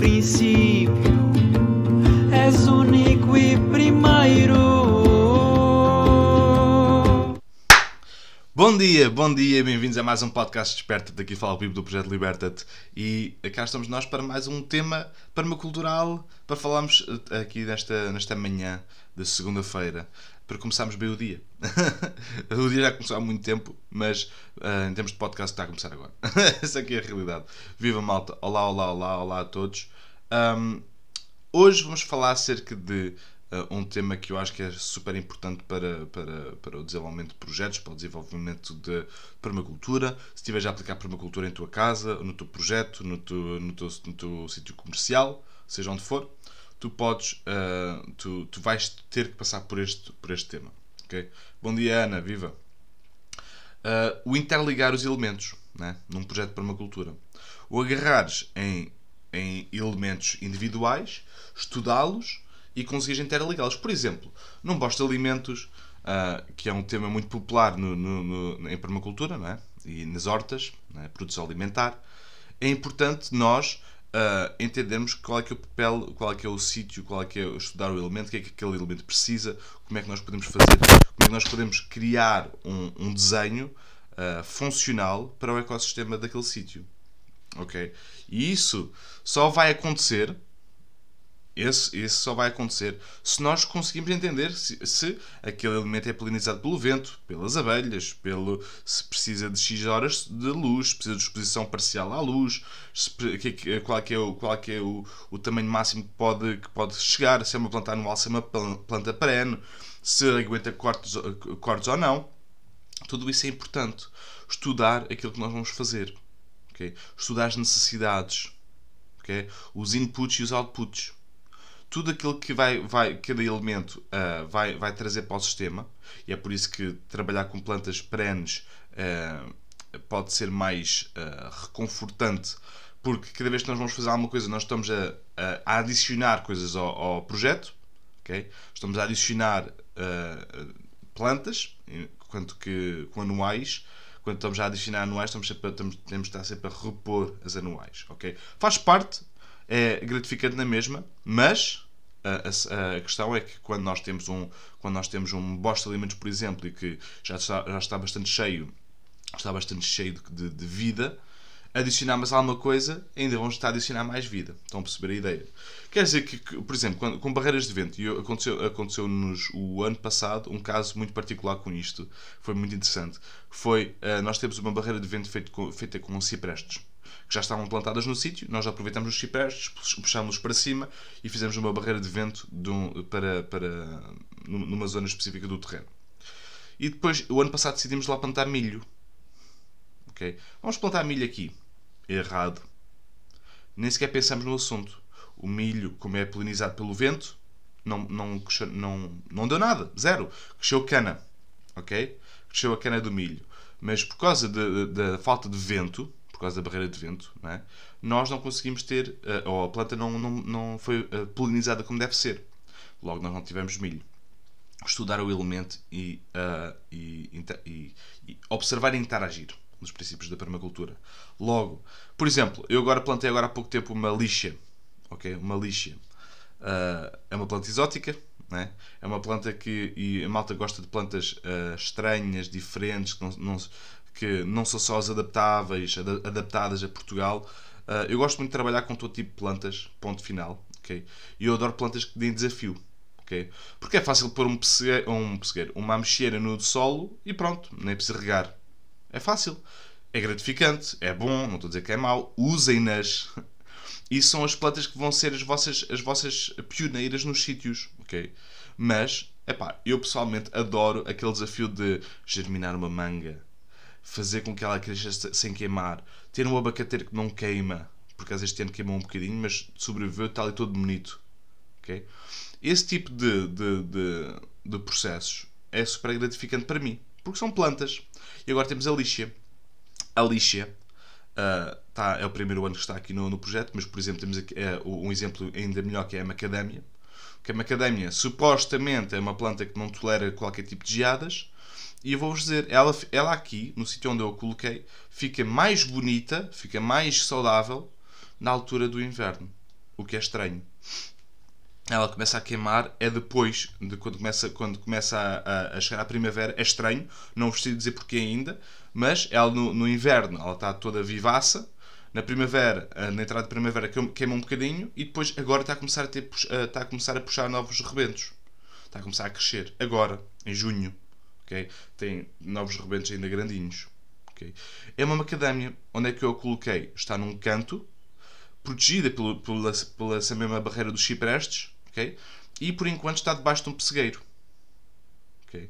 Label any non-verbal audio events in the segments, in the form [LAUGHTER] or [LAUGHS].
princípio, és único e primeiro. Bom dia, bom dia, bem-vindos a mais um podcast Desperta. Daqui fala o Pipo do Projeto Liberta-te e cá estamos nós para mais um tema permacultural para falarmos eh, aqui nesta, nesta manhã de segunda-feira para começarmos bem o dia. [LAUGHS] o dia já começou há muito tempo, mas uh, em termos de podcast está a começar agora. [LAUGHS] Essa aqui é a realidade. Viva malta! Olá, olá, olá, olá a todos. Um, hoje vamos falar acerca de uh, um tema que eu acho que é super importante para, para, para o desenvolvimento de projetos, para o desenvolvimento de permacultura. Se estiveres a aplicar permacultura em tua casa, no teu projeto, no teu, no teu, no teu sítio comercial, seja onde for, tu podes, uh, tu, tu vais ter que passar por este, por este tema. Okay? Bom dia, Ana, viva! Uh, o interligar os elementos né? num projeto de permacultura. O agarrares em, em elementos individuais, estudá-los e conseguires interligá-los. Por exemplo, num bosta de alimentos, uh, que é um tema muito popular no, no, no, em permacultura não é? e nas hortas, é? produção alimentar, é importante nós uh, entendermos qual é que é o papel, qual é que é o sítio, qual é que é estudar o elemento, o que é que aquele elemento precisa, como é que nós podemos fazer, como é que nós podemos criar um, um desenho uh, funcional para o ecossistema daquele sítio. Ok? E isso só vai acontecer esse, esse só vai acontecer se nós conseguimos entender se, se, aquele elemento é polinizado pelo vento, pelas abelhas, pelo, se precisa de X horas de luz, precisa de exposição parcial à luz, se, que, qual que é, o, qual que é o, o tamanho máximo que pode, que pode chegar, se é uma planta anual, se é uma planta perene, se aguenta cortes, cortes ou não. Tudo isso é importante. Estudar aquilo que nós vamos fazer. Okay? Estudar as necessidades. Okay? Os inputs e os outputs tudo aquilo que vai, vai cada elemento uh, vai, vai trazer para o sistema, e é por isso que trabalhar com plantas perenes uh, pode ser mais uh, reconfortante, porque cada vez que nós vamos fazer alguma coisa, nós estamos a, a, adicionar coisas ao, ao, projeto, okay? estamos a adicionar plantas, enquanto que com anuais quando estamos a adicionar anuais, estamos sempre, estamos, temos de estar sempre a repor as anuais. Okay? Faz parte é gratificante na mesma, mas a, a, a, questão é que quando nós temos um quando nós temos um bosta de alimentos, por exemplo, e que já está, já está bastante cheio, está bastante cheio de, de, vida, adicionar mais alguma coisa, ainda vamos estar a adicionar mais vida. Estão a perceber a ideia? Quer dizer que, que por exemplo, quando, com barreiras de vento, e aconteceu, aconteceu-nos o ano passado um caso muito particular com isto, foi muito interessante. Foi, uh, nós temos uma barreira de vento feita com, feita com ciprestes que já estavam plantadas no sítio, nós aproveitamos os ciprestes, puxámos-los para cima e fizemos uma barreira de vento de um, para, para, numa zona específica do terreno. E depois, o ano passado, decidimos lá plantar milho. Okay? Vamos plantar milho aqui. Errado. Nem sequer pensamos no assunto. O milho, como é polinizado pelo vento, não, não, não, não deu nada. Zero. Cresceu cana. Ok? Cresceu a cana do milho. Mas por causa da falta de vento, causa da barreira de vento, não é? nós não conseguimos ter, eh, ou a planta não, não, não foi eh, polinizada como deve ser. Logo, nós não tivemos milho. Estudar o elemento e, uh, e, e, e observar e interagir dos princípios da permacultura. Logo, por exemplo, eu agora plantei agora há pouco tempo uma lixa, ok? Uma lixa. Uh, é uma planta exótica, é? é uma planta que e a malta gosta de plantas uh, estranhas, diferentes, que não, não, que não são só as adaptáveis, adaptadas a Portugal. Uh, eu gosto muito de trabalhar com todo tipo de plantas, ponto final. Okay? E eu adoro plantas que deem desafio. Okay? Porque é fácil pôr um pessegueiro, um pessegueiro, uma ameixeira no solo e pronto, nem precisa regar. É fácil. É gratificante, é bom, não estou a dizer que é mau. Usem-nas. E são as plantas que vão ser as vossas, as vossas pioneiras nos sítios. ok? Mas, epá, eu pessoalmente adoro aquele desafio de germinar uma manga fazer com que ela cresça sem queimar, ter um abacateiro que não queima, porque às este ano queimou um bocadinho, mas sobreviveu, está ali todo bonito. Okay? Esse tipo de, de, de, de processos é super gratificante para mim, porque são plantas. E agora temos a lixa. A lixa uh, tá, é o primeiro ano que está aqui no, no projeto, mas por exemplo temos aqui, é, um exemplo ainda melhor que é a macadâmia. Que a macadâmia supostamente é uma planta que não tolera qualquer tipo de geadas, e eu vou-vos dizer, ela, ela aqui, no sítio onde eu a coloquei, fica mais bonita, fica mais saudável na altura do inverno. o que é estranho. Ela começa a queimar, é depois de quando começa, quando começa a, a, a chegar à primavera. É estranho, não vos sei dizer porquê ainda, mas ela no, no inverno ela está toda vivaça. Na primavera, eh, na entrada de primavera, queima um bocadinho e depois agora está a começar a, ter, eh, está a, começar a puxar novos rebentos. Está a começar a crescer. Agora, em junho. Okay? Tem novos rebentos ainda grandinhos. Okay? É uma macadâmia. Onde é que eu a coloquei? Está num canto, protegida pelo, pela, pela essa mesma barreira dos ciprestes. Okay? E por enquanto está debaixo de um pessegueiro. Okay?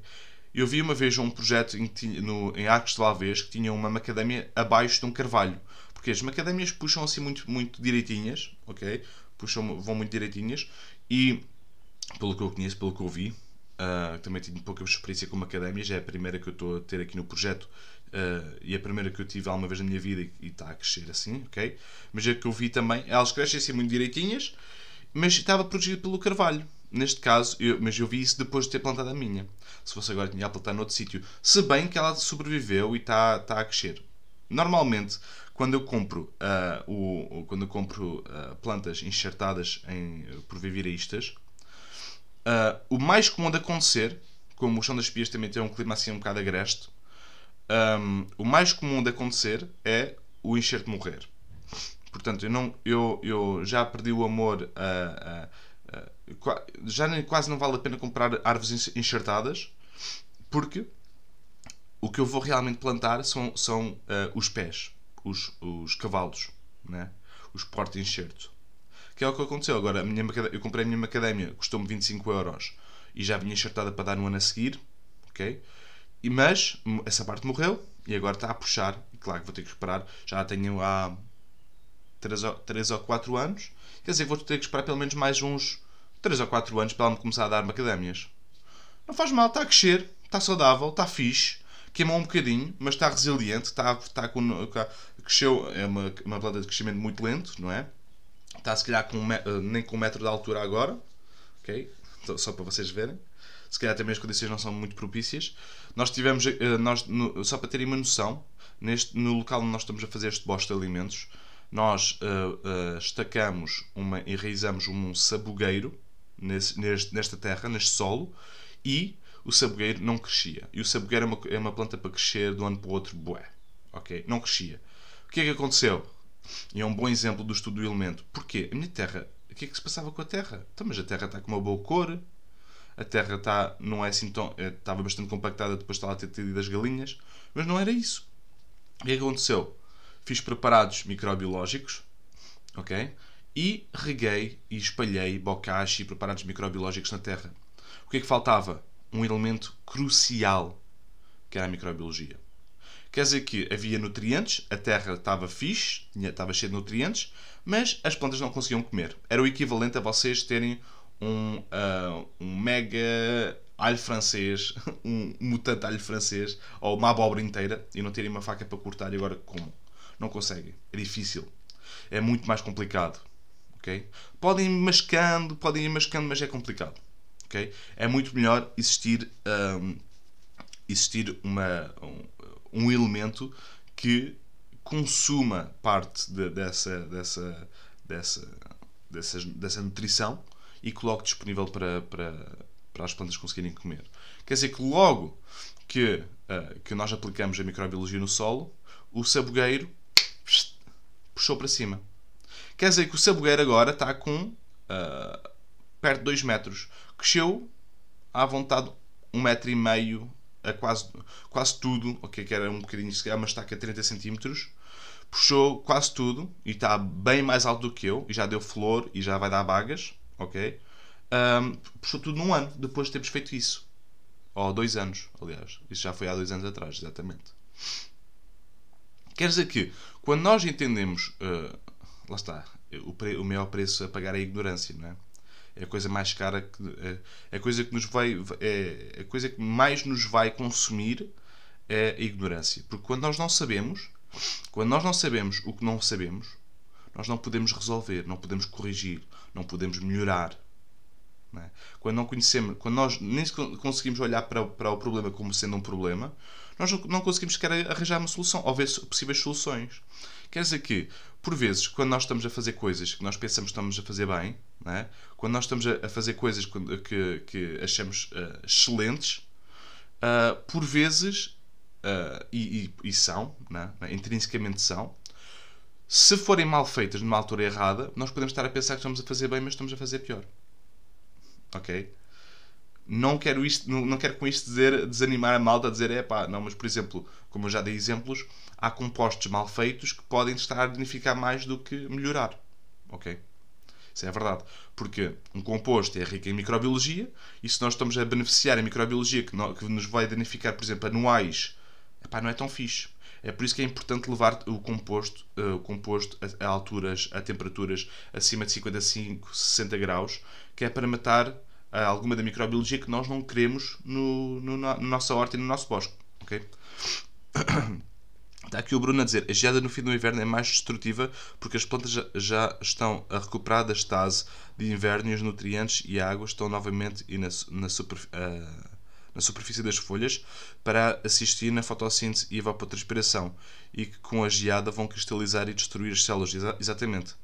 Eu vi uma vez um projeto em, no, em Arcos de Valvez que tinha uma macadâmia abaixo de um carvalho. Porque as macadâmias puxam assim muito, muito direitinhas, ok? Puxam, vão muito direitinhas e, pelo que eu conheço, pelo que eu vi, uh, também tenho pouca experiência com macadâmias, é a primeira que eu estou a ter aqui no projeto uh, e a primeira que eu tive alguma vez na minha vida e, está a crescer assim, ok? Mas a que eu vi também, elas crescem assim muito direitinhas, mas estava protegido pelo carvalho neste caso, eu, mas eu vi isso depois de ter plantado a minha. Se fosse agora, tinha a plantar noutro sítio. Se bem que ela sobreviveu e está tá a crescer. Normalmente, quando eu compro, uh, o, quando eu compro uh, plantas enxertadas em, por viviristas, uh, o mais comum de acontecer, como o chão das espias também tem um clima assim um bocado agreste, um, o mais comum de acontecer é o enxerto morrer. Portanto, eu, não, eu, eu já perdi o amor a, já nem, quase não vale a pena comprar árvores enxertadas porque o que eu vou realmente plantar são, são uh, os pés, os, os cavalos, né? os porta-enxerto. Que é o que aconteceu. Agora, minha, eu comprei a minha macadâmia, custou-me 25 euros e já vinha enxertada para dar no ano a seguir. ok? E, mas essa parte morreu e agora está a puxar. E claro que vou ter que esperar. Já tenho há 3 ou, 3 ou 4 anos. Quer dizer, vou ter que esperar pelo menos mais uns 3 ou 4 anos para ela me começar a dar macadâmias. Não faz mal, está a crescer, está saudável, está fixe, queimou um bocadinho, mas está resiliente, está, está com. Cresceu, é uma, uma planta de crescimento muito lento, não é? Está se calhar com eh, nem com um metro de altura agora, ok? Só para vocês verem. Se calhar também as condições não são muito propícias. Nós tivemos, eh, nós, só para terem uma noção, neste, no local onde nós estamos a fazer este bosta de alimentos, nós uh, uh, estacamos, uma, enraizamos um sabugueiro nesse, neste, nesta terra, neste solo, e o sabugueiro não crescia. E o sabugueiro é uma, é uma planta para crescer de um ano para o outro, bué. Ok? Não crescia. O que é que aconteceu? E é um bom exemplo do estudo do elemento. Porquê? A minha terra, o que é que se passava com a terra? Então, mas a terra está com uma boa cor, a terra está, não é assim tão, é, estava bastante compactada depois de ela ter tido as galinhas, mas não era isso. O que é que aconteceu? Fiz preparados microbiológicos, ok? E reguei e espalhei bocache e preparados microbiológicos na terra. O que é que faltava? Um elemento crucial, que era a microbiologia. Quer dizer que havia nutrientes, a terra estava fixe, estava cheia de nutrientes, mas as plantas não conseguiam comer. Era o equivalente a vocês terem um, uh, um mega alho francês, [LAUGHS] um mutante alho francês, ou uma abóbora inteira, e não terem uma faca para cortar, e agora como? Não conseguem. É difícil. É muito mais complicado. Okay? Podem ir mascando, podem ir mascando, mas é complicado. Okay? É muito melhor existir, um, existir uma, um, um, elemento que consuma parte de, dessa, dessa, dessa, dessa, dessa nutrição e coloque disponível para, para, para as plantas conseguirem comer. Quer dizer que logo que, uh, que nós aplicamos a microbiologia no solo, o sabugueiro puxou para cima. Quer dizer que o sabugueiro agora está com uh, perto de 2 metros. Cresceu à vontade um metro e meio a quase, quase tudo, ok, que era um bocadinho, se calhar uma estaca de 30 centímetros, puxou quase tudo e está bem mais alto do que eu e já deu flor e já vai dar bagas, ok? Um, puxou tudo num ano depois de termos feito isso. Ou dois anos, aliás. Isso já foi há dois anos atrás, exatamente. Quer dizer que, quando nós entendemos uh, lá está, o, pre, o maior preço a pagar é a ignorância, não é? É a coisa mais cara que é, é a coisa que nos vai é, a coisa que mais nos vai consumir é a ignorância, porque quando nós não sabemos, quando nós não sabemos o que não sabemos, nós não podemos resolver, não podemos corrigir, não podemos melhorar. Não é? Quando não conhecemos, quando nós nem conseguimos olhar para, para o problema como sendo um problema, nós não conseguimos sequer arranjar uma solução ou ver possíveis soluções. Quer dizer que, por vezes, quando nós estamos a fazer coisas que nós pensamos que estamos a fazer bem, é? quando nós estamos a fazer coisas que, que achamos uh, excelentes, uh, por vezes, uh, e, e, e, são, é? intrinsecamente são, se forem mal feitas numa altura errada, nós podemos estar a pensar que estamos a fazer bem, mas estamos a fazer pior. Ok? Não quero, isto, não quero com isto dizer, desanimar a malta a dizer, é pá, não, mas por exemplo, como eu já dei exemplos, há compostos mal feitos que podem estar a danificar mais do que melhorar. Ok? Isso é verdade. Porque um composto é rico em microbiologia e se nós estamos a beneficiar em microbiologia que, que nos vai danificar, por exemplo, anuais, epá, não é tão fixe. É por isso que é importante levar o composto, uh, o composto a, a, alturas, a temperaturas acima de 55, 60 graus, que é para matar uh, alguma da microbiologia que nós não queremos no, no, na, nossa horta e no nosso bosque. Okay? [CLEARS THROAT] Está aqui o Bruno a dizer: a geada no fim do inverno é mais destrutiva porque as plantas já, estão a recuperar da estase de inverno e os nutrientes e a água estão novamente na, na, super, uh, na superfície das folhas para assistir na fotossíntese e evapotranspiração e que com a geada vão cristalizar e destruir as células. Exa exatamente.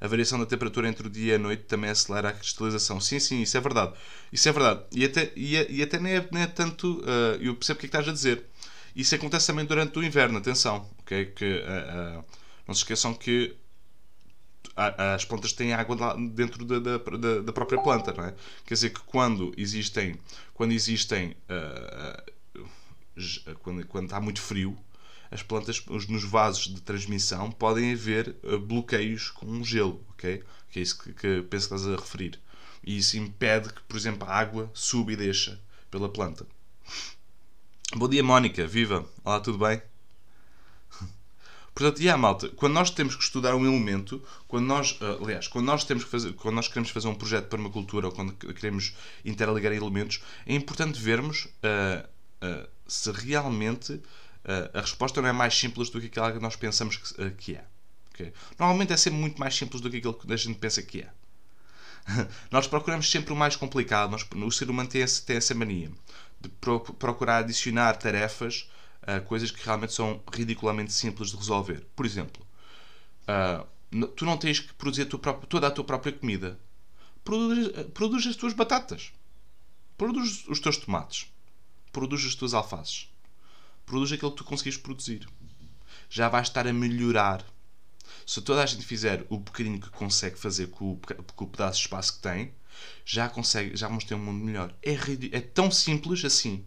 A variação da temperatura entre o dia e a noite também acelera a cristalização. Sim, sim, isso é verdade. Isso é verdade. E até, e, e até nem, é, nem é tanto. Uh, eu percebo o que é que estás a dizer isso acontece também durante o inverno, atenção. Okay? Que, uh, uh, não se esqueçam que as plantas têm água dentro da, da, da, própria planta, não é? Quer dizer que quando existem, quando existem, uh, quando, quando está muito frio, as plantas nos vasos de transmissão podem haver bloqueios com gelo, ok? Que é isso que, que penso que estás a referir. E isso impede que, por exemplo, a água suba e deixa pela planta. Bom dia, Mónica. Viva. Olá, tudo bem? Portanto, e yeah, malta, quando nós temos que estudar um elemento, quando nós, uh, aliás, quando nós, temos que fazer, quando nós queremos fazer um projeto para uma cultura ou quando queremos interligar elementos, é importante vermos uh, uh, se realmente a resposta não é mais simples do que aquela que nós pensamos que, que é. Okay? Normalmente é sempre muito mais simples do que aquilo que a gente pensa que é. [LAUGHS] nós procuramos sempre o mais complicado, nós, o ser humano tem, esse, tem essa mania de pro, procurar adicionar tarefas a coisas que realmente são ridiculamente simples de resolver. Por exemplo, uh, tu não tens que produzir a própria, toda a tua própria comida. Produz, produz as tuas batatas. Produz os teus tomates. Produz as tuas alfaces. Produz aquilo que tu conseguires produzir. Já vais estar a melhorar. Se toda a gente fizer o bocadinho que consegue fazer com o, com o pedaço de espaço que tem, já consegue, já vamos ter um mundo melhor. É, é tão simples assim.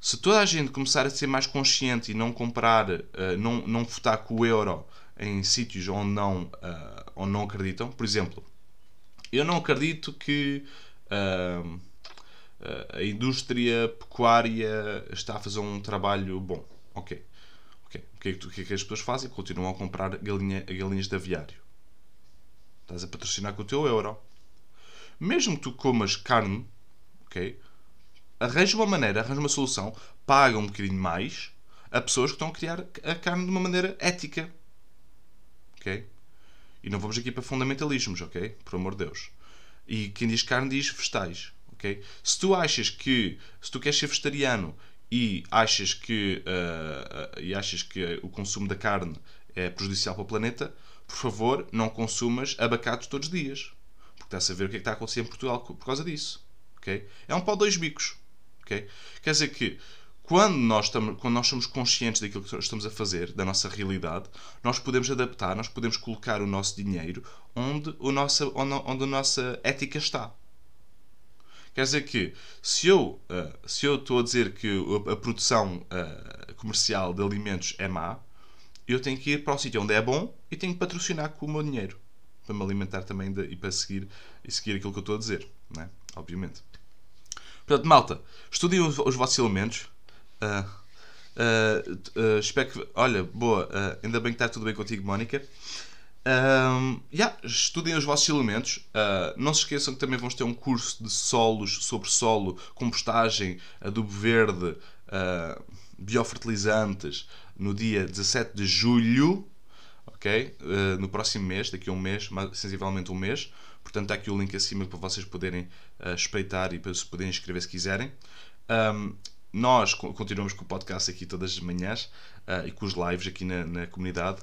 Se toda a gente começar a ser mais consciente e não comprar, uh, não, não votar com o euro em sítios onde não, uh, onde não acreditam, por exemplo, eu não acredito que uh, a indústria pecuária está a fazer um trabalho bom. Ok. okay. O, que é que, o que é que as pessoas fazem? Continuam a comprar galinha, galinhas de aviário. Estás a patrocinar com o teu euro. Mesmo que tu comas carne, ok? Arranja uma maneira, arranja uma solução, paga um bocadinho mais a pessoas que estão a criar a carne de uma maneira ética. Ok? E não vamos aqui para fundamentalismos, ok? Por amor de Deus. E quem diz carne diz vegetais, ok? Se tu achas que, se tu queres ser vegetariano e achas que, uh, uh, e achas que o consumo da carne é prejudicial para o planeta, por favor, não consumas abacates todos os dias. Porque está-se a ver o que é que está a acontecer em Portugal por causa disso. Okay? É um pau dois bicos. Okay? Quer dizer que quando nós, estamos, quando nós somos conscientes daquilo que estamos a fazer, da nossa realidade, nós podemos adaptar, nós podemos colocar o nosso dinheiro onde, o nossa, onde, onde a nossa ética está. Quer dizer que se eu, uh, se eu estou a dizer que a, produção uh, comercial de alimentos é má, eu tenho que ir para o sítio onde é bom e tenho que patrocinar com o meu dinheiro para me alimentar também de, e para seguir, e seguir aquilo que eu estou a dizer, não é? obviamente. Portanto, malta, estudiem os, os vossos elementos. Uh, uh, uh, espero que. Olha, boa, ainda bem que está tudo bem contigo, Mónica. Um, yeah, estudem os vossos elementos. Uh, não se esqueçam que também vamos ter um curso de solos sobre solo, compostagem, adubo verde, uh, biofertilizantes no dia 17 de julho. ok? Uh, no próximo mês, daqui a um mês, mais, sensivelmente um mês. Portanto, está aqui o link acima para vocês poderem uh, espreitar e para se poderem inscrever se quiserem. Um, nós continuamos com o podcast aqui todas as manhãs uh, e com os lives aqui na, na comunidade.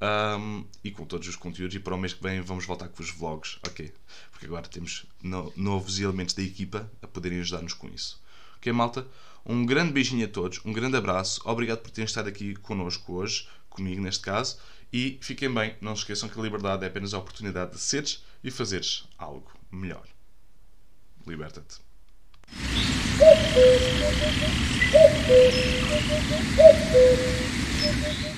Um, e com todos os conteúdos. E para o mês que vem vamos voltar com os vlogs, ok? Porque agora temos no, novos elementos da equipa a poderem ajudar-nos com isso. Ok, malta? Um grande beijinho a todos, um grande abraço, obrigado por terem estado aqui connosco hoje, comigo neste caso, e fiquem bem, não se esqueçam que a liberdade é apenas a oportunidade de seres e fazeres algo melhor. Liberta-te. [LAUGHS]